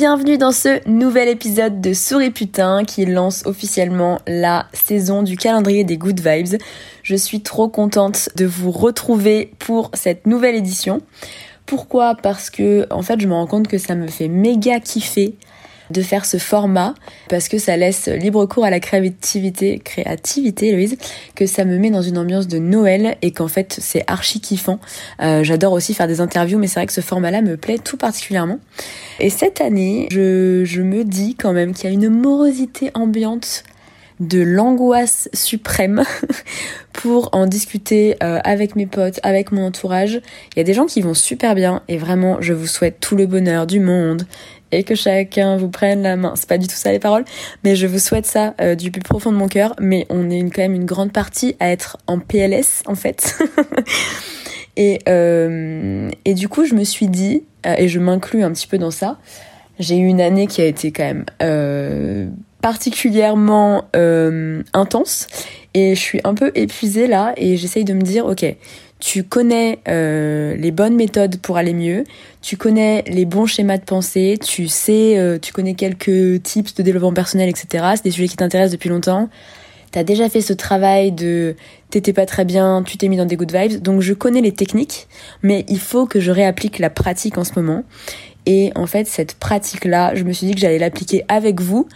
Bienvenue dans ce nouvel épisode de Souris Putain qui lance officiellement la saison du calendrier des Good Vibes. Je suis trop contente de vous retrouver pour cette nouvelle édition. Pourquoi? Parce que en fait, je me rends compte que ça me fait méga kiffer de faire ce format parce que ça laisse libre cours à la créativité, créativité Louise, que ça me met dans une ambiance de Noël et qu'en fait c'est archi kiffant. Euh, j'adore aussi faire des interviews mais c'est vrai que ce format-là me plaît tout particulièrement. Et cette année, je, je me dis quand même qu'il y a une morosité ambiante de l'angoisse suprême pour en discuter euh, avec mes potes, avec mon entourage. Il y a des gens qui vont super bien et vraiment je vous souhaite tout le bonheur du monde et que chacun vous prenne la main. C'est pas du tout ça les paroles, mais je vous souhaite ça euh, du plus profond de mon cœur. Mais on est quand même une grande partie à être en PLS en fait. et, euh, et du coup, je me suis dit, euh, et je m'inclus un petit peu dans ça, j'ai eu une année qui a été quand même particulièrement intense et je suis un peu épuisée là et j'essaye de me dire, ok, tu connais euh, les bonnes méthodes pour aller mieux, tu connais les bons schémas de pensée, tu sais, euh, tu connais quelques tips de développement personnel, etc. C'est des sujets qui t'intéressent depuis longtemps. T'as déjà fait ce travail de t'étais pas très bien, tu t'es mis dans des good vibes, donc je connais les techniques, mais il faut que je réapplique la pratique en ce moment. Et en fait, cette pratique-là, je me suis dit que j'allais l'appliquer avec vous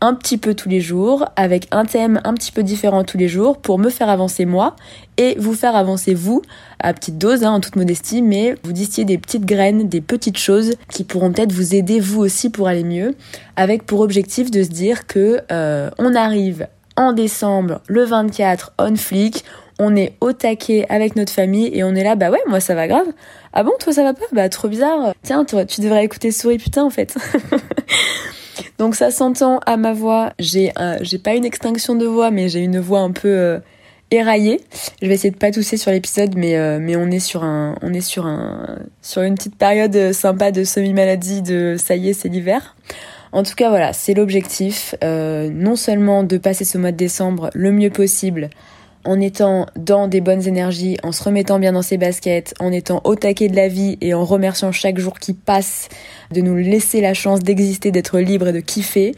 un petit peu tous les jours, avec un thème un petit peu différent tous les jours, pour me faire avancer moi et vous faire avancer vous, à petite dose, hein, en toute modestie, mais vous distiller des petites graines, des petites choses qui pourront peut-être vous aider vous aussi pour aller mieux, avec pour objectif de se dire que euh, on arrive en décembre, le 24, on flic, on est au taquet avec notre famille et on est là, bah ouais, moi ça va grave. Ah bon, toi ça va pas? Bah trop bizarre. Tiens, toi, tu devrais écouter Souris putain en fait. Donc ça s'entend à ma voix. J'ai pas une extinction de voix, mais j'ai une voix un peu euh, éraillée. Je vais essayer de pas tousser sur l'épisode, mais euh, mais on est sur un on est sur un sur une petite période sympa de semi-maladie. De ça y est, c'est l'hiver. En tout cas, voilà, c'est l'objectif. Euh, non seulement de passer ce mois de décembre le mieux possible en étant dans des bonnes énergies, en se remettant bien dans ses baskets, en étant au taquet de la vie et en remerciant chaque jour qui passe de nous laisser la chance d'exister, d'être libre et de kiffer.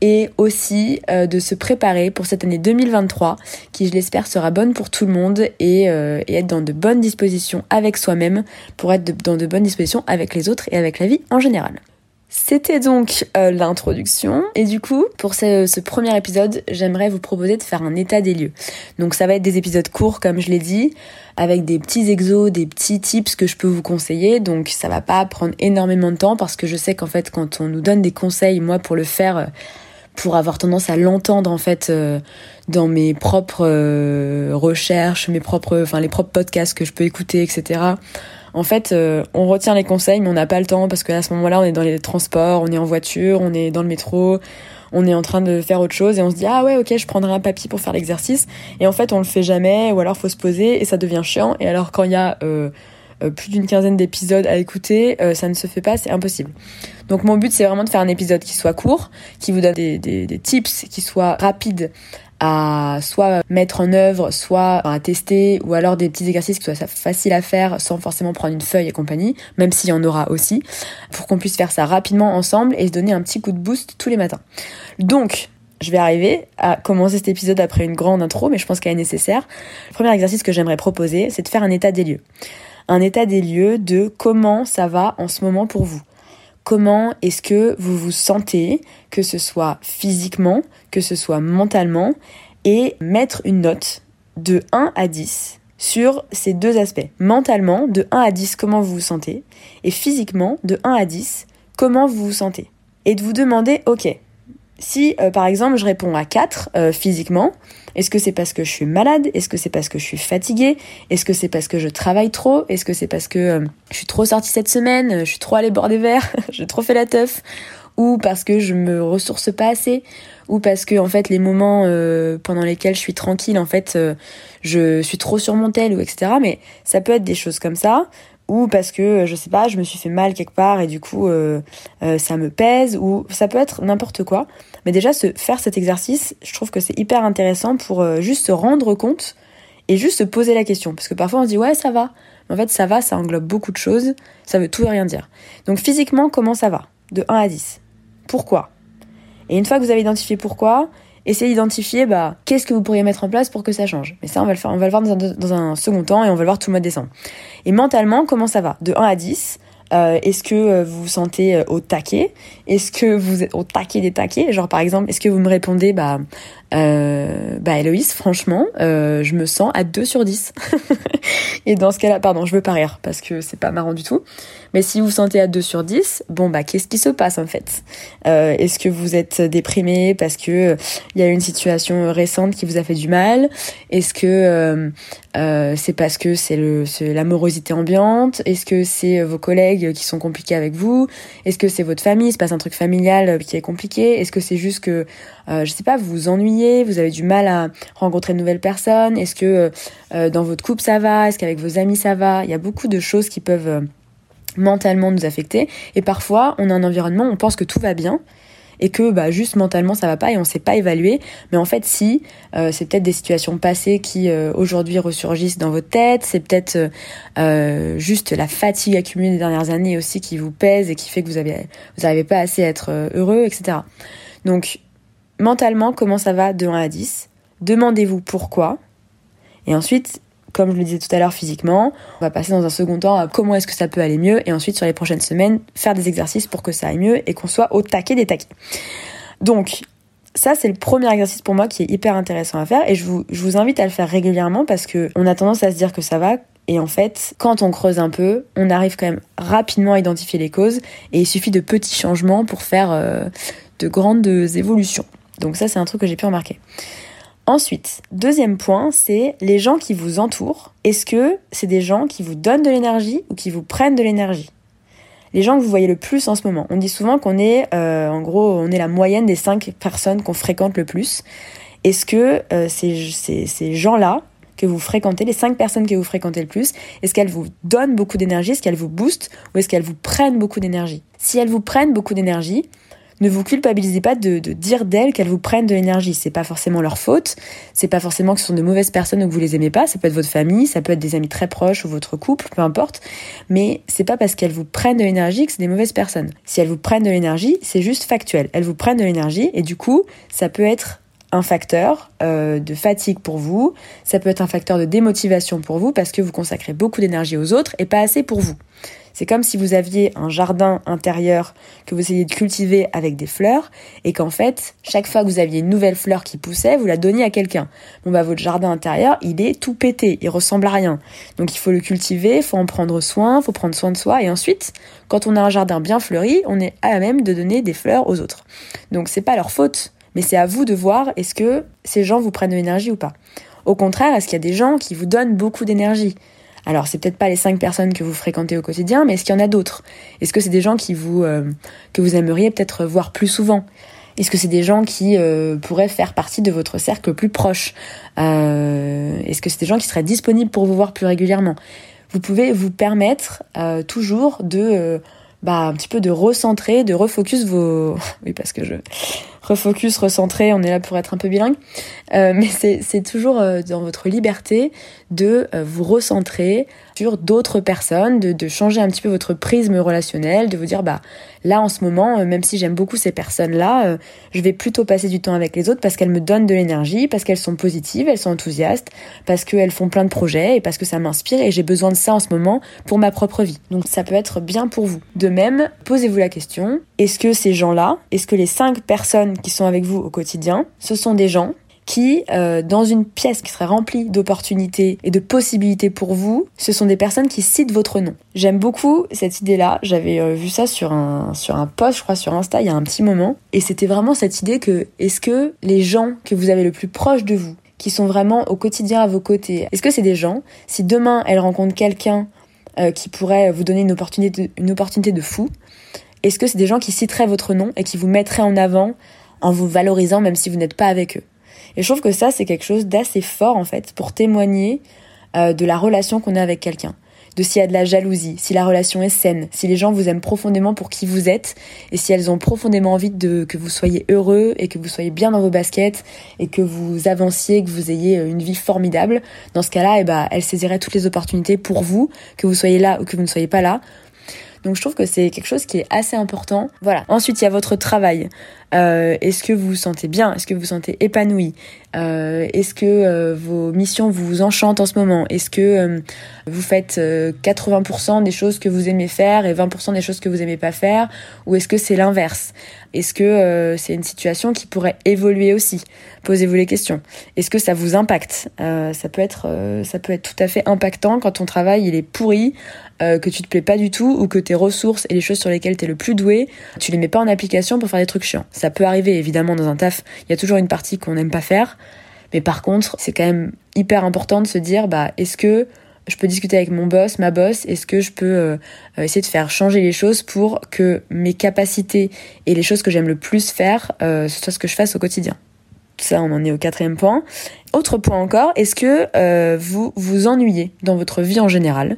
Et aussi euh, de se préparer pour cette année 2023 qui, je l'espère, sera bonne pour tout le monde et, euh, et être dans de bonnes dispositions avec soi-même pour être dans de bonnes dispositions avec les autres et avec la vie en général. C'était donc euh, l'introduction et du coup pour ce, premier épisode j'aimerais vous proposer de faire un état des lieux. Donc ça va être des épisodes courts comme je l'ai dit avec des petits exos, des petits tips que je peux vous conseiller donc ça va pas prendre énormément de temps parce que je sais qu'en fait quand on nous donne des conseils moi pour le faire euh, pour avoir tendance à l'entendre en fait euh, dans mes propres recherches, mes propres enfin les propres podcasts que je peux écouter etc en fait, euh, on retient les conseils, mais on n'a pas le temps parce qu'à ce moment-là, on est dans les transports, on est en voiture, on est dans le métro, on est en train de faire autre chose et on se dit ah ouais ok je prendrai un papier pour faire l'exercice et en fait on le fait jamais ou alors faut se poser et ça devient chiant et alors quand il y a euh, euh, plus d'une quinzaine d'épisodes à écouter, ça ne se fait pas, c'est impossible. Donc mon but c'est vraiment de faire un épisode qui soit court, qui vous donne des, des tips, qui soit rapide soit mettre en œuvre, soit à tester, ou alors des petits exercices qui soient faciles à faire sans forcément prendre une feuille et compagnie, même s'il y en aura aussi, pour qu'on puisse faire ça rapidement ensemble et se donner un petit coup de boost tous les matins. Donc, je vais arriver à commencer cet épisode après une grande intro, mais je pense qu'elle est nécessaire. Le premier exercice que j'aimerais proposer, c'est de faire un état des lieux. Un état des lieux de comment ça va en ce moment pour vous comment est-ce que vous vous sentez, que ce soit physiquement, que ce soit mentalement, et mettre une note de 1 à 10 sur ces deux aspects. Mentalement, de 1 à 10, comment vous vous sentez, et physiquement, de 1 à 10, comment vous vous sentez. Et de vous demander, ok, si par exemple je réponds à 4 physiquement, est-ce que c'est parce que je suis malade? Est-ce que c'est parce que je suis fatiguée? Est-ce que c'est parce que je travaille trop? Est-ce que c'est parce que je suis trop sortie cette semaine Je suis trop allée boire des verres J'ai trop fait la teuf? Ou parce que je me ressource pas assez? Ou parce que en fait les moments euh, pendant lesquels je suis tranquille en fait euh, je suis trop sur mon tel ou etc mais ça peut être des choses comme ça. Ou parce que euh, je sais pas je me suis fait mal quelque part et du coup ça me pèse. Ou ça peut être n'importe quoi mais déjà se faire cet exercice je trouve que c'est hyper intéressant pour juste se rendre compte et juste se poser la question. Parce que parfois on se dit ouais ça va. Mais en fait ça va ça englobe beaucoup de choses. Ça veut tout et rien dire. Donc physiquement comment ça va? De 1 à 10 pourquoi? Et une fois que vous avez identifié pourquoi, essayez d'identifier bah, qu'est-ce que vous pourriez mettre en place pour que ça change. Mais ça, on va le, faire, on va voir dans un, dans un second temps et on va le voir tout le mois de décembre. Et mentalement, comment ça va? De 1 à 10, euh, est-ce que euh, vous vous sentez euh, au taquet? Est-ce que vous êtes au taquet des taquets? Genre par exemple, est-ce que vous me répondez bah euh, bah Héloïse, franchement, euh, je me sens à 2 sur 10. et dans ce cas-là, pardon, je veux pas parce que c'est pas marrant du tout. Mais si vous vous sentez à 2 sur 10, bon bah qu'est-ce qui se passe en fait? Euh, Est-ce que vous êtes déprimé parce que il y a une situation récente qui vous a fait du mal? Est-ce que c'est parce que c'est l'amorosité ambiante? Est-ce que c'est vos collègues qui sont compliqués avec vous? Est-ce que c'est votre famille? Se passe un truc familial qui est compliqué? Est-ce que c'est juste que je sais pas, vous vous ennuyez Vous avez du mal à rencontrer de nouvelles personnes Est-ce que dans votre couple ça va Est-ce qu'avec vos amis ça va? Il y a beaucoup de choses qui peuvent mentalement nous affecter. Et parfois, on a un environnement, on pense que tout va bien et que bah, juste mentalement ça va pas et on sait pas évaluer. Mais en fait, si, euh, c'est peut-être des situations passées qui euh, aujourd'hui ressurgissent dans votre tête, c'est peut-être euh, juste la fatigue accumulée des dernières années aussi qui vous pèse et qui fait que vous n'arrivez pas assez à être heureux, etc. Donc, mentalement, comment ça va de 1 à 10 Demandez-vous pourquoi. Et ensuite, comme je le disais tout à l'heure physiquement. On va passer dans un second temps à comment est-ce que ça peut aller mieux et ensuite sur les prochaines semaines faire des exercices pour que ça aille mieux et qu'on soit au taquet des taquets. Donc ça, c'est le premier exercice pour moi qui est hyper intéressant à faire et je vous, invite à le faire régulièrement parce que on a tendance à se dire que ça va et en fait, quand on creuse un peu, on arrive quand même rapidement à identifier les causes et il suffit de petits changements pour faire euh, de grandes évolutions. Donc ça, c'est un truc que j'ai pu remarquer. Ensuite, deuxième point, c'est les gens qui vous entourent. Est-ce que c'est des gens qui vous donnent de l'énergie ou qui vous prennent de l'énergie? Les gens que vous voyez le plus en ce moment. On dit souvent qu'on est, euh, en gros, on est la moyenne des cinq personnes qu'on fréquente le plus. Est-ce que euh, ces, ces, gens-là que vous fréquentez, les cinq personnes que vous fréquentez le plus, est-ce qu'elles vous donnent beaucoup d'énergie, est-ce qu'elles vous boostent? Ou est-ce qu'elles vous prennent beaucoup d'énergie? Si elles vous prennent beaucoup d'énergie, ne vous culpabilisez pas de, dire d'elles qu'elles vous prennent de l'énergie. C'est pas forcément leur faute. C'est pas forcément que ce sont de mauvaises personnes ou que vous les aimez pas. Ça peut être votre famille, ça peut être des amis très proches ou votre couple, peu importe. Mais c'est pas parce qu'elles vous prennent de l'énergie que c'est des mauvaises personnes. Si elles vous prennent de l'énergie, c'est juste factuel. Elles vous prennent de l'énergie et du coup, ça peut être un facteur euh, de fatigue pour vous, ça peut être un facteur de démotivation pour vous parce que vous consacrez beaucoup d'énergie aux autres et pas assez pour vous. C'est comme si vous aviez un jardin intérieur que vous essayez de cultiver avec des fleurs et qu'en fait, chaque fois que vous aviez une nouvelle fleur qui poussait, vous la donniez à quelqu'un. Bon bah votre jardin intérieur, il est tout pété, il ressemble à rien. Donc il faut le cultiver, il faut en prendre soin, il faut prendre soin de soi et ensuite, quand on a un jardin bien fleuri, on est à même de donner des fleurs aux autres. Donc c'est pas leur faute, mais c'est à vous de voir est-ce que ces gens vous prennent de l'énergie ou pas. Au contraire, est-ce qu'il y a des gens qui vous donnent beaucoup d'énergie? Alors, c'est peut-être pas les cinq personnes que vous fréquentez au quotidien, mais est-ce qu'il y en a d'autres? Est-ce que c'est des gens qui vous euh, que vous aimeriez peut-être voir plus souvent? Est-ce que c'est des gens qui euh, pourraient faire partie de votre cercle plus proche? Euh, Est-ce que c'est des gens qui seraient disponibles pour vous voir plus régulièrement? Vous pouvez vous permettre toujours de bah, un petit peu de recentrer, de refocus vos... oui, parce que je refocus, recentrer, on est là pour être un peu bilingue. Euh, mais c'est toujours euh, dans votre liberté de euh, vous recentrer d'autres personnes, de, changer un petit peu votre prisme relationnel, de vous dire bah là en ce moment, même si j'aime beaucoup ces personnes-là, je vais plutôt passer du temps avec les autres parce qu'elles me donnent de l'énergie, parce qu'elles sont positives, elles sont enthousiastes, parce qu'elles font plein de projets et parce que ça m'inspire et j'ai besoin de ça en ce moment pour ma propre vie. Donc ça peut être bien pour vous. De même, posez-vous la question, est-ce que ces gens-là, est-ce que les cinq personnes qui sont avec vous au quotidien, ce sont des gens qui, euh, dans une pièce qui serait remplie d'opportunités et de possibilités pour vous, ce sont des personnes qui citent votre nom. J'aime beaucoup cette idée-là. J'avais euh, vu ça sur un, sur un post, je crois, sur Insta il y a un petit moment. Et c'était vraiment cette idée que, est-ce que les gens que vous avez le plus proches de vous, qui sont vraiment au quotidien à vos côtés, est-ce que c'est des gens, si demain elles rencontrent quelqu'un euh, qui pourrait vous donner une opportunité une opportunité de fou, est-ce que c'est des gens qui citeraient votre nom et qui vous mettraient en avant en vous valorisant même si vous n'êtes pas avec eux? Et je trouve que ça, c'est quelque chose d'assez fort, en fait, pour témoigner euh, de la relation qu'on a avec quelqu'un. De s'il y a de la jalousie, si la relation est saine, si les gens vous aiment profondément pour qui vous êtes, et si elles ont profondément envie de que vous soyez heureux et que vous soyez bien dans vos baskets et que vous avanciez, que vous ayez euh, une vie formidable. Dans ce cas-là, eh ben, elles saisiraient toutes les opportunités pour vous, que vous soyez là ou que vous ne soyez pas là, donc je trouve que c'est quelque chose qui est assez important. Voilà. Ensuite, il y a votre travail. Euh, est-ce que vous vous sentez bien? Est-ce que vous vous sentez épanoui? Euh, Est-ce que euh, vos missions vous enchantent en ce moment? Est-ce que vous faites 80% des choses que vous aimez faire et 20% des choses que vous aimez pas faire? Ou est-ce que c'est l'inverse? Est-ce que c'est une situation qui pourrait évoluer aussi? Posez-vous les questions. Est-ce que ça vous impacte? Ça peut être, ça peut être tout à fait impactant quand ton travail il est pourri, que tu te plais pas du tout ou que tes ressources et les choses sur lesquelles tu es le plus doué, tu les mets pas en application pour faire des trucs chiants. Ça peut arriver évidemment dans un taf, il y a toujours une partie qu'on n'aime pas faire, mais par contre, c'est quand même hyper important de se dire bah est-ce que je peux discuter avec mon boss, ma boss, est-ce que je peux euh, essayer de faire changer les choses pour que mes capacités et les choses que j'aime le plus faire, euh, soit ce que je fasse au quotidien? Ça, on en est au quatrième point. Autre point encore, est-ce que euh, vous vous ennuyez dans votre vie en général?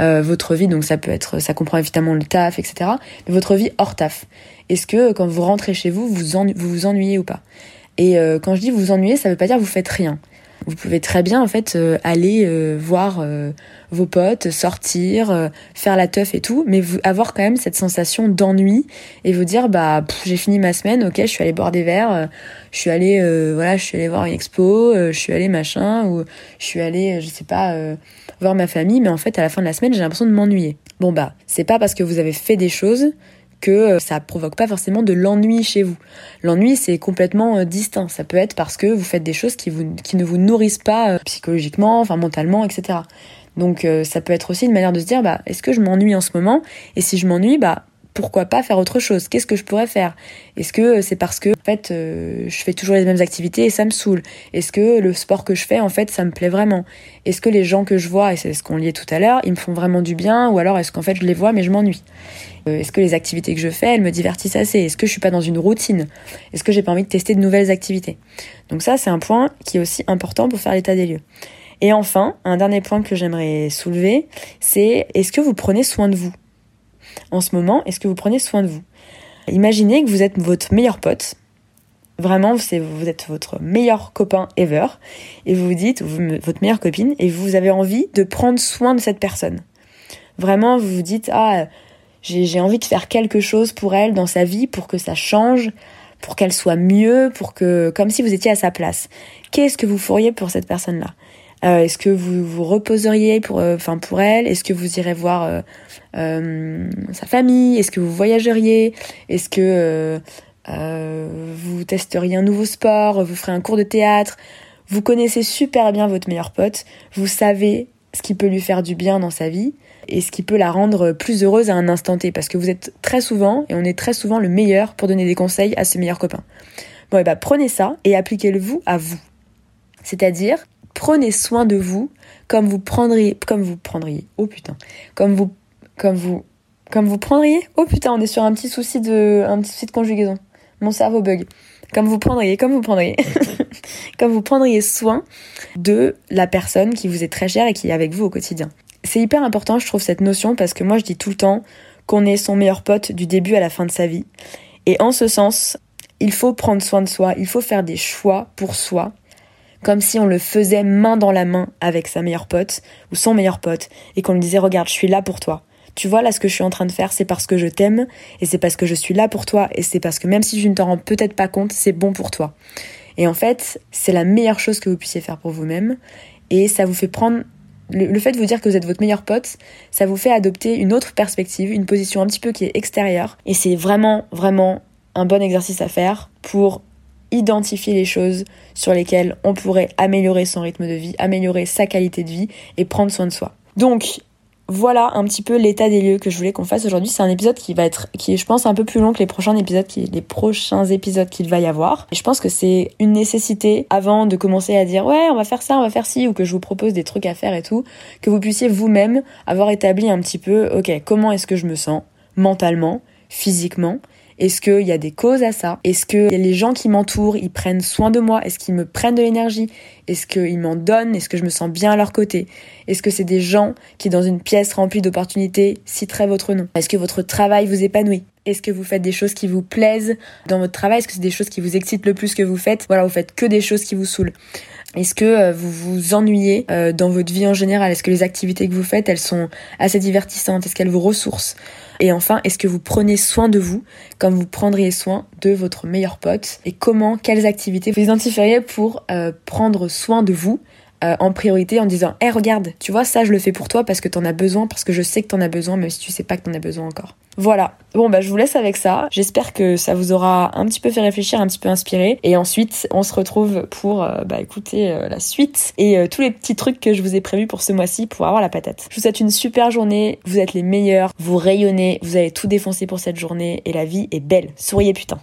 Euh, Votre vie, donc ça peut être, ça comprend évidemment le taf, etc. Mais votre vie hors taf. Est-ce que quand vous rentrez chez vous, vous vous, ennuyez ou pas? Et euh, quand je dis vous ennuyez, ça veut pas dire vous faites rien. Vous pouvez très bien en fait euh, aller euh, voir euh, vos potes, sortir, faire la teuf et tout, mais avoir quand même cette sensation d'ennui et vous dire bah j'ai fini ma semaine, ok, je suis allé boire des verres, je suis allé voilà, je suis allé voir une expo, je suis allé machin ou je suis allé je sais pas voir ma famille, mais en fait à la fin de la semaine j'ai l'impression de m'ennuyer. Bon bah c'est pas parce que vous avez fait des choses que euh, ça provoque pas forcément de l'ennui chez vous. L'ennui c'est complètement euh, distinct. Ça peut être parce que vous faites des choses qui, ne vous nourrissent pas euh, psychologiquement, enfin mentalement, etc. Donc ça peut être aussi une manière de se dire bah est-ce que je m'ennuie en ce moment? Et si je m'ennuie, bah pourquoi pas faire autre chose? Qu'est-ce que je pourrais faire? Est-ce que c'est parce que en fait euh, je fais toujours les mêmes activités et ça me saoule? Est-ce que le sport que je fais en fait ça me plaît vraiment? Est-ce que les gens que je vois et c'est ce qu'on liait tout à l'heure, ils me font vraiment du bien ou alors est-ce qu'en fait je les vois mais je m'ennuie? Euh, Est-ce que les activités que je fais elles me divertissent assez? Est-ce que je suis pas dans une routine? Est-ce que j'ai pas envie de tester de nouvelles activités? Donc ça c'est un point qui est aussi important pour faire l'état des lieux. Et enfin, un dernier point que j'aimerais soulever, c'est est-ce que vous prenez soin de vous? En ce moment, est-ce que vous prenez soin de vous Imaginez que vous êtes votre meilleur pote. Vraiment, vous êtes votre meilleur copain ever. Et vous vous dites, votre meilleure copine, et vous avez envie de prendre soin de cette personne. Vraiment, vous vous dites, ah, j'ai envie de faire quelque chose pour elle dans sa vie, pour que ça change, pour qu'elle soit mieux, pour que, comme si vous étiez à sa place. Qu'est-ce que vous feriez pour cette personne-là? Euh, Est-ce que vous vous reposeriez pour, euh, enfin pour elle? Est-ce que vous irez voir euh, sa famille? Est-ce que vous voyageriez? Est-ce que vous testeriez un nouveau sport? Vous ferez un cours de théâtre? Vous connaissez super bien votre meilleur pote. Vous savez ce qui peut lui faire du bien dans sa vie et ce qui peut la rendre plus heureuse à un instant T parce que vous êtes très souvent et on est très souvent le meilleur pour donner des conseils à ses meilleurs copains. Bon et bah prenez ça et appliquez-le vous à vous. C'est-à-dire prenez soin de vous comme vous prendriez, comme vous prendriez, oh putain, comme vous, comme vous, comme vous prendriez, oh putain, on est sur un petit souci de, un petit souci de conjugaison. Mon cerveau bug. Comme vous prendriez, comme vous prendriez, comme vous prendriez soin de la personne qui vous est très chère et qui est avec vous au quotidien. C'est hyper important, je trouve, cette notion parce que moi, je dis tout le temps qu'on est son meilleur pote du début à la fin de sa vie. Et en ce sens, il faut prendre soin de soi, il faut faire des choix pour soi comme si on le faisait main dans la main avec sa meilleure pote ou son meilleur pote et qu'on lui disait regarde, je suis là pour toi. Tu vois là ce que je suis en train de faire, c'est parce que je t'aime et c'est parce que je suis là pour toi et c'est parce que même si je ne t'en rends peut-être pas compte, c'est bon pour toi. Et en fait, c'est la meilleure chose que vous puissiez faire pour vous-même et ça vous fait prendre le, fait de vous dire que vous êtes votre meilleur pote, ça vous fait adopter une autre perspective, une position un petit peu qui est extérieure et c'est vraiment vraiment un bon exercice à faire pour identifier les choses sur lesquelles on pourrait améliorer son rythme de vie, améliorer sa qualité de vie et prendre soin de soi. Donc, voilà un petit peu l'état des lieux que je voulais qu'on fasse aujourd'hui. C'est un épisode qui va être, qui est, je pense, un peu plus long que les prochains épisodes, les prochains épisodes qu'il va y avoir. Et je pense que c'est une nécessité avant de commencer à dire ouais, on va faire ça, on va faire ci, ou que je vous propose des trucs à faire et tout, que vous puissiez vous-même avoir établi un petit peu, ok, comment est-ce que je me sens mentalement, physiquement, est-ce qu'il y a des causes à ça? Est-ce que les gens qui m'entourent, ils prennent soin de moi? Est-ce qu'ils me prennent de l'énergie? Est-ce qu'ils m'en donnent? Est-ce que je me sens bien à leur côté? Est-ce que c'est des gens qui, dans une pièce remplie d'opportunités, citeraient votre nom? Est-ce que votre travail vous épanouit? Est-ce que vous faites des choses qui vous plaisent dans votre travail? Est-ce que c'est des choses qui vous excitent le plus que vous faites? Voilà, vous faites que des choses qui vous saoulent. Est-ce que euh, vous vous ennuyez euh, dans votre vie en général? Est-ce que les activités que vous faites, elles sont assez divertissantes? Est-ce qu'elles vous ressourcent? Et enfin, est-ce que vous prenez soin de vous comme vous prendriez soin de votre meilleur pote? Et comment, quelles activités vous identifieriez pour euh, prendre soin de vous? En priorité en disant Eh regarde, tu vois, ça je le fais pour toi parce que t'en as besoin, parce que je sais que t'en as besoin, même si tu sais pas que t'en as besoin encore. Voilà. Bon bah je vous laisse avec ça. J'espère que ça vous aura un petit peu fait réfléchir, un petit peu inspiré. Et ensuite, on se retrouve pour euh, bah écouter euh, la suite et euh, tous les petits trucs que je vous ai prévus pour ce mois-ci pour avoir la patate. Je vous souhaite une super journée. Vous êtes les meilleurs. Vous rayonnez. Vous avez tout défoncé pour cette journée et la vie est belle. Souriez putain.